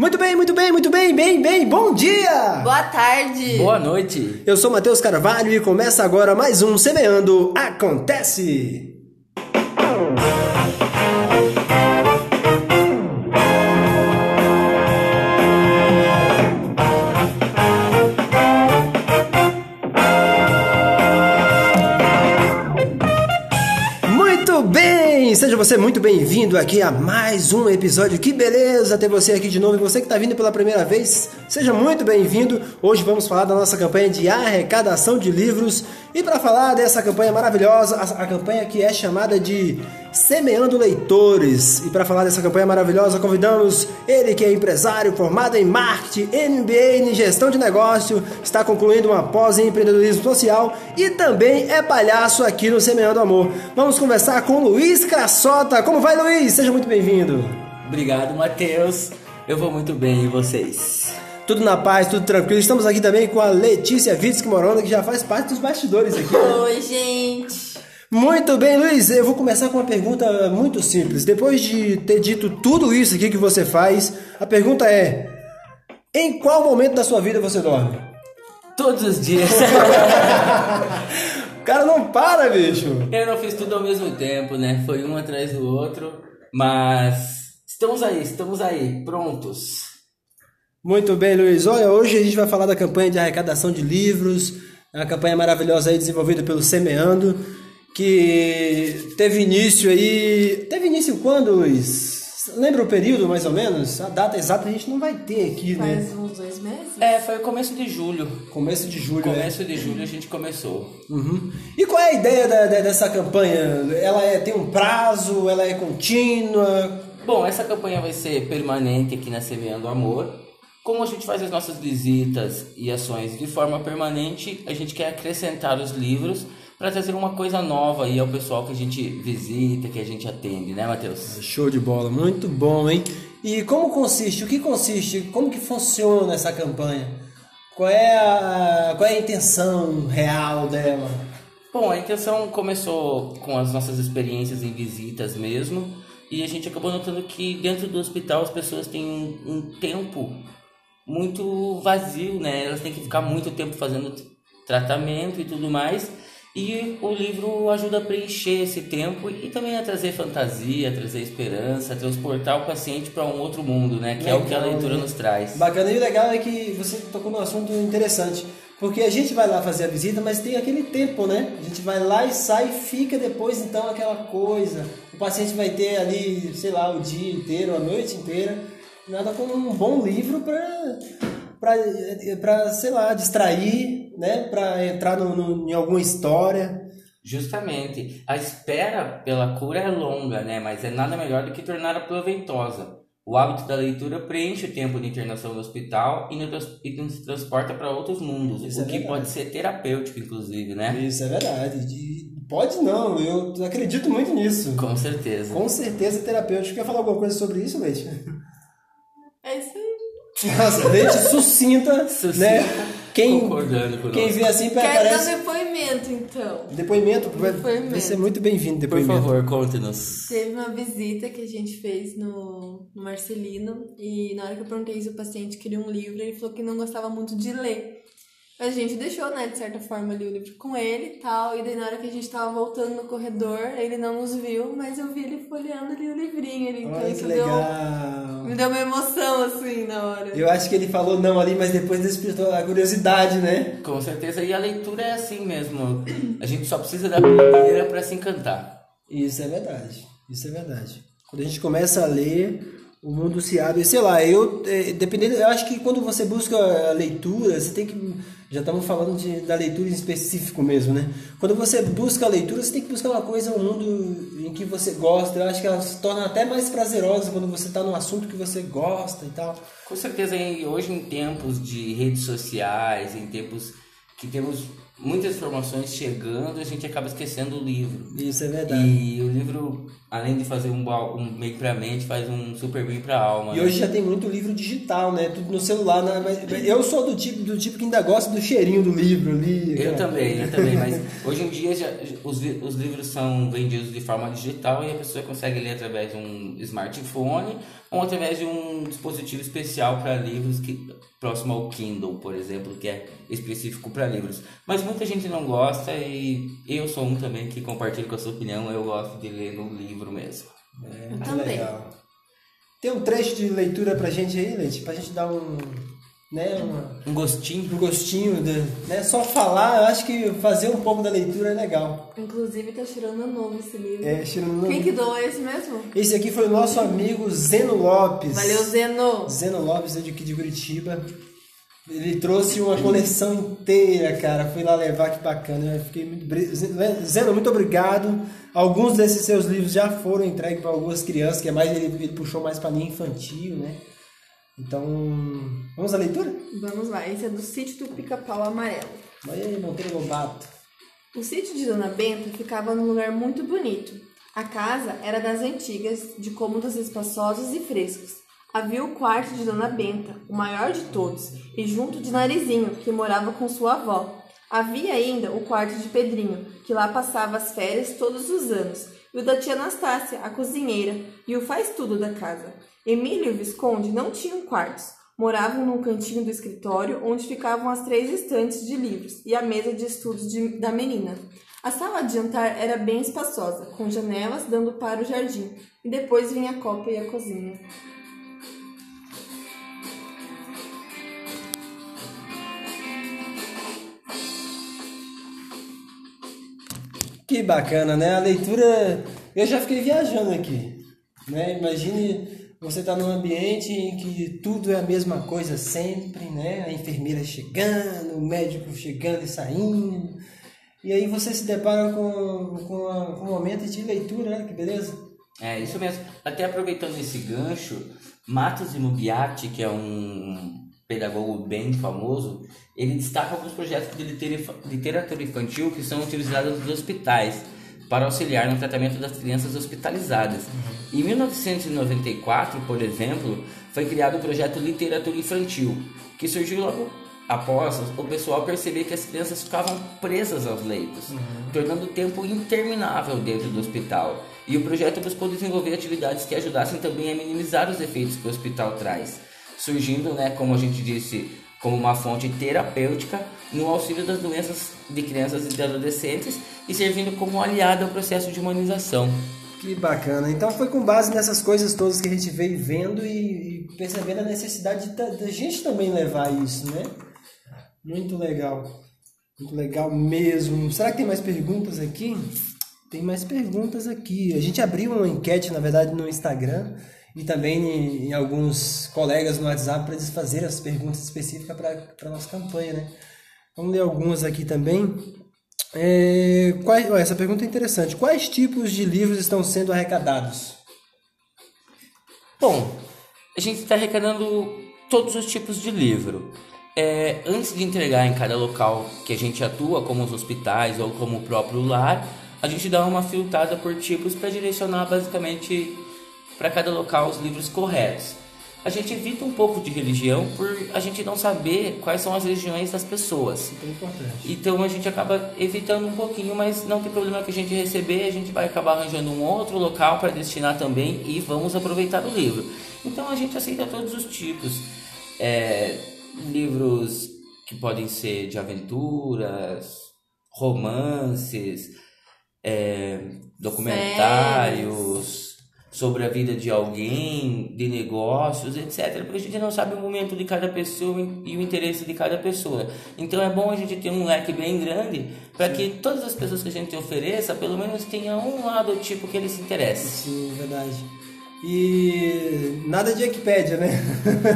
Muito bem, muito bem, muito bem, bem, bem, bom dia! Boa tarde! Boa noite! Eu sou Matheus Carvalho e começa agora mais um Semeando Acontece! Você muito bem-vindo aqui a mais um episódio. Que beleza ter você aqui de novo. E você que está vindo pela primeira vez, seja muito bem-vindo. Hoje vamos falar da nossa campanha de arrecadação de livros. E para falar dessa campanha maravilhosa, a, a campanha que é chamada de Semeando Leitores. E para falar dessa campanha maravilhosa, convidamos ele que é empresário, formado em marketing, MBA em gestão de negócio, está concluindo uma pós em empreendedorismo social e também é palhaço aqui no Semeando Amor. Vamos conversar com Luiz Crassota. Como vai, Luiz? Seja muito bem-vindo. Obrigado, Matheus. Eu vou muito bem e vocês? Tudo na paz, tudo tranquilo. Estamos aqui também com a Letícia Vitsky Morona, que já faz parte dos bastidores aqui. Oi, gente! Muito bem, Luiz. Eu vou começar com uma pergunta muito simples. Depois de ter dito tudo isso aqui que você faz, a pergunta é: em qual momento da sua vida você dorme? Todos os dias. o cara não para, bicho. Eu não fiz tudo ao mesmo tempo, né? Foi um atrás do outro, mas estamos aí, estamos aí, prontos. Muito bem, Luiz. Olha, hoje a gente vai falar da campanha de arrecadação de livros, uma campanha maravilhosa aí desenvolvida pelo Semeando, que teve início aí. Teve início quando, Luiz? Lembra o período, mais ou menos? A data exata a gente não vai ter aqui, Faz né? uns dois meses? É, foi o começo de julho. Começo de julho, Começo de julho a gente começou. é. Uhum. E qual é a ideia da- da- dessa campanha? Ela é- tem um prazo? Ela é contínua? Bom, essa campanha vai ser permanente aqui na Semeando Amor. Como a gente faz as nossas visitas e ações de forma permanente, a gente quer acrescentar os livros para trazer uma coisa nova aí ao pessoal que a gente visita, que a gente atende, né, Matheus? Show de bola, muito bom, hein? E como consiste? O que consiste? Como que funciona essa campanha? Qual é a, qual é a intenção real dela? Bom, a intenção começou com as nossas experiências em visitas mesmo, e a gente acabou notando que dentro do hospital as pessoas têm um, um tempo muito vazio, né? Elas têm que ficar muito tempo fazendo tratamento e tudo mais. E o livro ajuda a preencher esse tempo e também a trazer fantasia, a trazer esperança, a transportar o paciente para um outro mundo, né? Que é o que a Legal, leitura né? nos traz. Bacana e o legal é que você tocou num assunto interessante. Porque a gente vai lá fazer a visita, mas tem aquele tempo, né? A gente vai lá e sai e fica depois, então, aquela coisa. O paciente vai ter ali, sei lá, o dia inteiro, a noite inteira. Nada como um bom livro para, para, sei lá, distrair, né? Para entrar no, no- em alguma história. Justamente. A espera pela cura é longa, né? Mas é nada melhor do que torná-la proveitosa. O hábito da leitura preenche o tempo de internação no hospital e nos, e nos transporta para outros mundos, Isso o é que verdade. pode ser terapêutico, inclusive, né? Isso é verdade. E pode não, eu acredito muito nisso. Com certeza. Com certeza terapêutico. Quer falar alguma coisa sobre isso, Leite? É isso aí. Nossa, Leite sucinta, Sucinta, né? Quem, Concordando com quem vê assim Quero parece... dar depoimento, então. Depoimento, vai, Depoimento. vai ser muito bem-vindo Por depoimento. favor, conte-nos. Teve uma visita que a gente fez no, no Marcelino e na hora que eu perguntei se o paciente queria um livro, ele falou que não gostava muito de ler. A gente deixou, né, de certa forma, ali o livro com ele e tal. E daí na hora que a gente tava voltando no corredor, ele não nos viu, mas eu vi ele folheando ali o livrinho ali. Então que isso deu, legal. me deu uma emoção, assim, na hora. Eu acho que ele falou não ali, mas depois despertou a curiosidade, né? Com certeza. E a leitura é assim mesmo. A gente só precisa da primeira para se encantar. Isso é verdade. Isso é verdade. Quando a gente começa a ler, o mundo se abre. Sei lá, eu, eh, dependendo, eu acho que quando você busca a leitura, você tem que. Já estamos falando de, da leitura em específico mesmo, né? Quando você busca a leitura, você tem que buscar uma coisa, um mundo em que você gosta. Eu acho que ela se torna até mais prazerosa quando você está num assunto que você gosta e tal. Com certeza, hoje em tempos de redes sociais, em tempos que temos muitas informações chegando a gente acaba esquecendo o livro. Isso é verdade. E o livro, além de fazer um, um bem pra mente, faz um super bem pra alma. E né? hoje já tem muito livro digital, né? Tudo no celular. Né? Mas eu sou do tipo, do tipo que ainda gosta do cheirinho do livro ali. Eu também, eu também, mas hoje em dia já, os, os livros são vendidos de forma digital e a pessoa consegue ler através de um smartphone ou através de um dispositivo especial para livros que próximo ao Kindle, por exemplo, que é específico para livros. Mas muita gente não gosta e eu sou um também que compartilho com a sua opinião, eu gosto de ler no livro mesmo. É, Eu também. legal. Tem um trecho de leitura pra gente aí, Leite? Pra gente dar um. Né, uma- Um gostinho um gostinho, de, né? Só falar, eu acho que fazer um pouco da leitura é legal. Inclusive tá tirando novo esse livro. É, tirando- Quem que doou esse mesmo? Esse aqui foi o nosso amigo Zeno Lopes. Valeu, Zeno! Zeno Lopes é de aqui de Curitiba. Ele trouxe uma coleção inteira, cara. Fui lá levar, que bacana. Eu fiquei muito. Zeno, muito obrigado. Alguns desses seus livros já foram entregues para algumas crianças, que é mais ele, ele puxou mais para linha infantil, né? Então, vamos à leitura? Vamos lá, esse é do sítio do Pica-Pau Amarelo. Olha aí, Monteiro Lobato. O sítio de Dona Benta ficava num lugar muito bonito. A casa era das antigas, de cômodos espaçosos e frescos. Havia o quarto de Dona Benta, o maior de todos, e junto de Narizinho, que morava com sua avó. Havia ainda o quarto de Pedrinho, que lá passava as férias todos os anos, e o da tia Anastácia, a cozinheira, e o faz-tudo da casa. Emílio e o Visconde não tinham quartos. Moravam num cantinho do escritório onde ficavam as três estantes de livros e a mesa de estudos de- da menina. A sala de jantar era bem espaçosa, com janelas dando para o jardim, e depois vinha a copa e a cozinha. Que bacana, né? A leitura. Eu já fiquei viajando aqui. Né? Imagine você estar num ambiente em que tudo é a mesma coisa sempre, né? A enfermeira chegando, o médico chegando e saindo. E aí você se depara com, com, a- com um momento de leitura, né? Que beleza? É, isso mesmo. Até aproveitando esse gancho, Matos Imubiati, que é um pedagogo bem famoso, ele destaca alguns projetos de litera- literatura infantil que são utilizados nos hospitais para auxiliar no tratamento das crianças hospitalizadas. Em 1994, por exemplo, foi criado o projeto Literatura Infantil, que surgiu logo após o pessoal perceber que as crianças ficavam presas aos leitos, tornando o tempo interminável dentro do hospital. E o projeto buscou desenvolver atividades que ajudassem também a minimizar os efeitos que o hospital traz, surgindo, né, como a gente disse, como uma fonte terapêutica no auxílio das doenças de crianças e de adolescentes e servindo como aliado ao processo de humanização. Que bacana. Então foi com base nessas coisas todas que a gente veio vendo e, e percebendo a necessidade da, gente também levar isso, né? Muito legal. Muito legal mesmo. Será que tem mais perguntas aqui? Tem mais perguntas aqui. A gente abriu uma enquete, na verdade, no Instagram e também em, alguns colegas no WhatsApp para eles fazerem as perguntas específicas para a nossa campanha, né? Vamos ler algumas aqui também. É, quais- ó, essa pergunta é interessante. Quais tipos de livros estão sendo arrecadados? Bom, a gente está arrecadando todos os tipos de livro. É, antes de entregar em cada local que a gente atua, como os hospitais ou como o próprio lar, a gente dá uma filtrada por tipos para direcionar basicamente para cada local os livros corretos. A gente evita um pouco de religião por a gente não saber quais são as religiões das pessoas. Importante. Então a gente acaba evitando um pouquinho, mas não tem problema que a gente receber, a gente vai acabar arranjando um outro local para destinar também e vamos aproveitar o livro. Então a gente aceita todos os tipos. É, livros que podem ser de aventuras, romances, é, documentários sobre a vida de alguém, de negócios, etc. Porque a gente não sabe o momento de cada pessoa e o interesse de cada pessoa. Então é bom a gente ter um leque bem grande para que todas as pessoas que a gente ofereça, pelo menos tenham um lado tipo que eles se interessem. Sim, verdade. E nada de Wikipédia, né?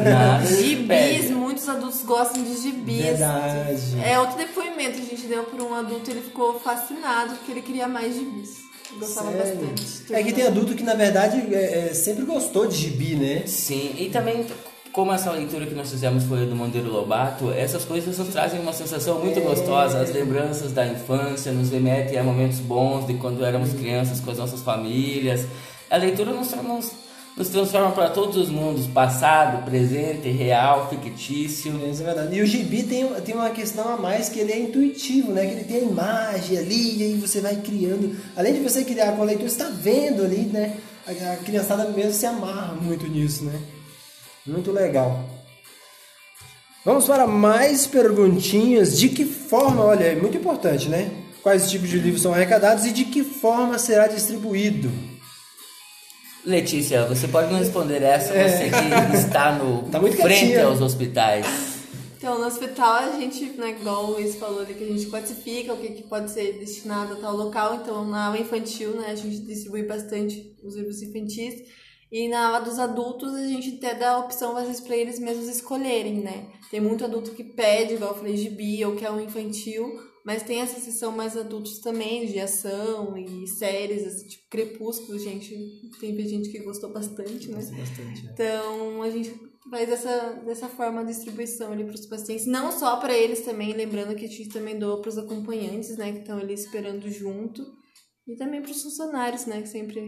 Nada Gibis, muitos adultos gostam de gibis. Verdade. É outro depoimento que a gente deu para um adulto, ele ficou fascinado porque ele queria mais gibis. Gostava Sério? bastante. É que tem adulto que, na verdade, é, é, sempre gostou de gibi, né? Sim, e também como essa leitura que nós fizemos foi do Monteiro Lobato, essas coisas nos trazem uma sensação muito gostosa. As lembranças da infância nos remetem a momentos bons de quando éramos crianças com as nossas famílias. A leitura nos, nos, nos transforma para todos os mundos, passado, presente, real, fictício. Isso é verdade. E o gibi tem, tem uma questão a mais que ele é intuitivo, né? Que ele tem a imagem ali, e aí você vai criando. Além de você criar com a leitura, você está vendo ali, né? A, a criançada mesmo se amarra muito nisso, né? Muito legal. Vamos para mais perguntinhas. De que forma, olha, é muito importante, né? Quais tipos de livros são arrecadados e de que forma será distribuído? Letícia, você pode não responder essa, você que está no Tá muito frente quietinha. aos hospitais. Então, no hospital a gente, né, igual o Luiz falou ali, que a gente classifica o que, que pode ser destinado a tal local. Então, na aula infantil, né, a gente distribui bastante os livros infantis. E na aula dos adultos, a gente até dá a opção, às vezes, para eles mesmos escolherem, né? Tem muito adulto que pede, igual eu falei, gibi, ou quer um infantil. Mas tem essa sessão mais adultos também, de ação e séries, assim, tipo Crepúsculo, gente. Tem gente que gostou bastante, né? Bastante. Então, a gente faz dessa, dessa forma a distribuição ali para os pacientes, não só para eles também, lembrando que a gente também doa para os acompanhantes, né, que estão ali esperando junto, e também para os funcionários, né, que sempre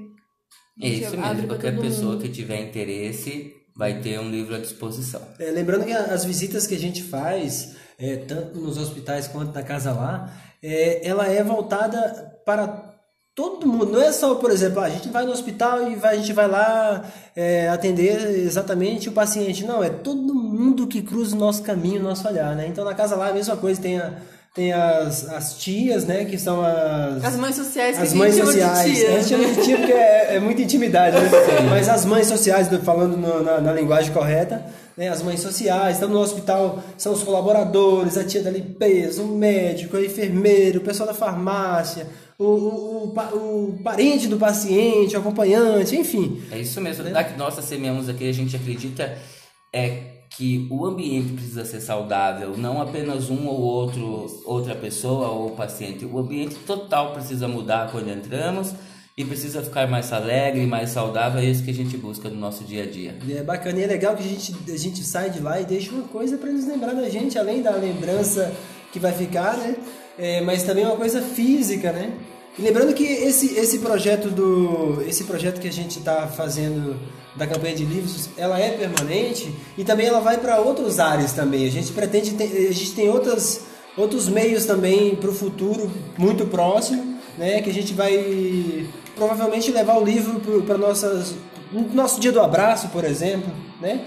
É isso mesmo, qualquer pessoa mundo. que tiver interesse vai ter um livro à disposição. É, lembrando que as visitas que a gente faz, é, tanto nos hospitais quanto na casa lá, é, ela é voltada para todo mundo. Não é só, por exemplo, a gente vai no hospital e vai- a gente vai lá é, atender exatamente o paciente. Não, é todo mundo que cruza o nosso caminho, o nosso olhar, né? Então na casa lá a mesma coisa, tem, a, tem as, as tias, né? Que são as... As mães sociais As mães sociais. de tia. A gente chama de tia porque é, é muita intimidade, né? Mas as mães sociais, do- falando no- na, na linguagem correta, né? as mães sociais, estão no hospital, são os colaboradores, a tia da limpeza, o médico, a enfermeira, o pessoal da farmácia, o, o, o, o parente do paciente, o acompanhante, enfim. É isso mesmo. Da que nós semeamos aqui, a gente acredita é que o ambiente precisa ser saudável, não apenas um ou outro, outra pessoa ou paciente. O ambiente total precisa mudar quando entramos e precisa ficar mais alegre, mais saudável. É isso que a gente busca no nosso dia a dia. É bacana e é legal que a gente, a gente sai de lá e deixa uma coisa para eles lembrar da gente, além da lembrança que vai ficar, né? É, mas também uma coisa física, né? E lembrando que esse, esse projeto do esse projeto que a gente está fazendo da campanha de livros, ela é permanente e também ela vai para outros áreas também. A gente pretende ter, a gente tem outras outros meios também para o futuro muito próximo, né? Que a gente vai provavelmente levar o livro para nossas no nosso dia do abraço, por exemplo, né?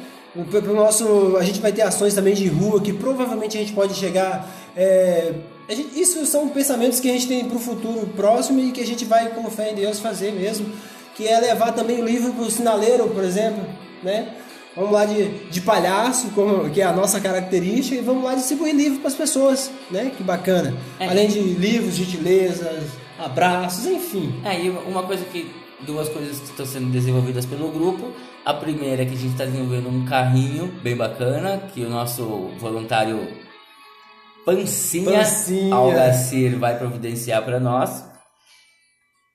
Pro nosso, a gente vai ter ações também de rua que provavelmente a gente pode chegar. é, gente- isso são pensamentos que a gente tem para o futuro próximo e que a gente vai, com fé em Deus, fazer mesmo. Que é levar também o livro para o sinaleiro, por exemplo, né? Vamos lá de, de palhaço, como, que é a nossa característica, e vamos lá distribuir livro para as pessoas, né? Que bacana. É. Além de livros, gentilezas, abraços, enfim. É, e uma coisa que. Duas coisas que estão sendo desenvolvidas pelo grupo. A primeira é que a gente está desenvolvendo um carrinho bem bacana, que o nosso voluntário Pancinha, Pancinha. Algacir vai providenciar para nós.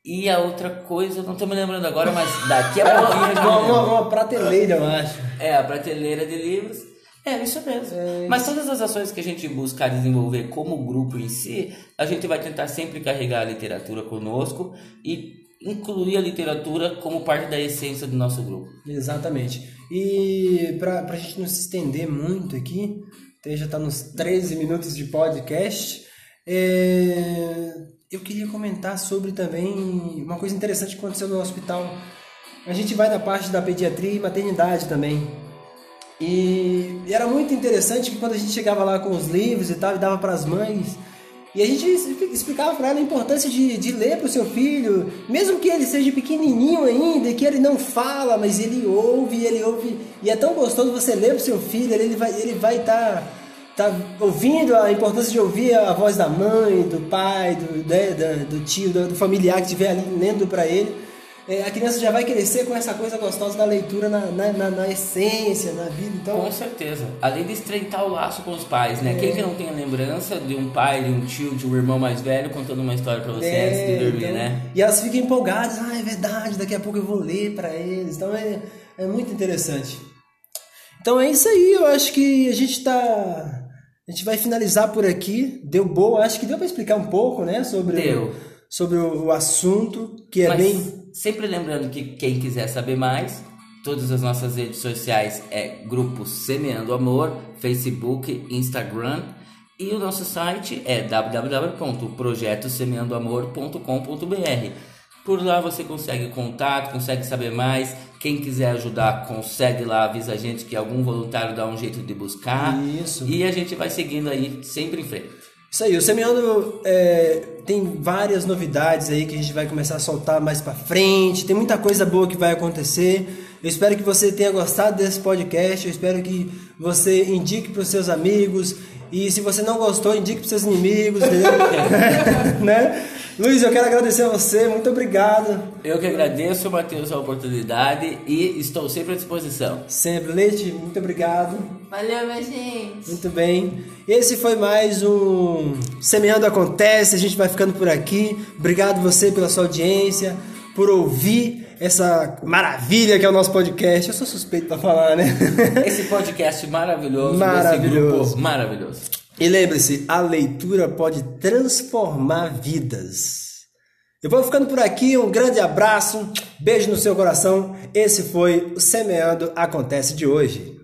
E a outra coisa, eu não tô me lembrando agora, mas daqui a pouquinho Uma, uma, uma prateleira, eu acho. É, a prateleira de livros. É, isso mesmo. Mas todas as ações que a gente buscar desenvolver como grupo em si, a gente vai tentar sempre carregar a literatura conosco e incluir a literatura como parte da essência do nosso grupo. Exatamente. E para a gente não se estender muito aqui, já está nos 13 minutos de podcast, é, eu queria comentar sobre também uma coisa interessante que aconteceu no hospital. A gente vai na parte da pediatria e maternidade também. E era muito interessante que quando a gente chegava lá com os livros e tal, e dava para as mães, e a gente explicava para ela a importância de, de ler para o seu filho, mesmo que ele seja pequenininho ainda, que ele não fala, mas ele ouve, ele ouve, e é tão gostoso você ler para o seu filho, ele vai ele vai estar tá, ouvindo a importância de ouvir a voz da mãe, do pai, do, né, da- do tio, do, do familiar que estiver ali lendo para ele. É, a criança já vai crescer com essa coisa gostosa da leitura na, na, na- na essência, na vida. Então, Com certeza. Além de estreitar o laço com os pais, né? Quem que não tem a lembrança de um pai, de um tio, de um irmão mais velho contando uma história pra você É, antes de dormir, então, né? E elas ficam empolgadas, ah, é verdade, daqui a pouco eu vou ler para eles. Então é, é muito interessante. Então é isso aí, eu acho que a gente tá. A gente vai finalizar por aqui. Deu boa, acho que deu para explicar um pouco, né? Sobre, Deu. sobre o, o assunto, que é Mas bem. Sempre lembrando que quem quiser saber mais, todas as nossas redes sociais é Grupo Semeando Amor, Facebook, Instagram. E o nosso site é www.projetosemeandoamor.com.br. Por lá você consegue contato, consegue saber mais. Quem quiser ajudar, consegue lá, avisa a gente que algum voluntário dá um jeito de buscar. Isso. E a gente vai seguindo aí sempre em frente. Isso aí, o Semeando é, tem várias novidades aí que a gente vai começar a soltar mais pra frente. Tem muita coisa boa que vai acontecer. Eu espero que você tenha gostado desse podcast. Eu espero que você indique para os seus amigos. E se você não gostou, indique para seus inimigos, entendeu? né? Luiz, eu quero agradecer a você. Muito obrigado. Eu que agradeço, Matheus, a oportunidade e estou sempre à disposição. Sempre. Leite, muito obrigado. Valeu, minha gente. Muito bem. Esse foi mais um Semeando Acontece. A gente vai ficando por aqui. Obrigado você pela sua audiência, por ouvir essa maravilha que é o nosso podcast. Eu sou suspeito para falar, né? Esse podcast maravilhoso, Maravilhoso. desse grupo maravilhoso. E lembre-se, a leitura pode transformar vidas. Eu vou ficando por aqui. Um grande abraço, beijo no seu coração. Esse foi o Semeando Acontece de hoje.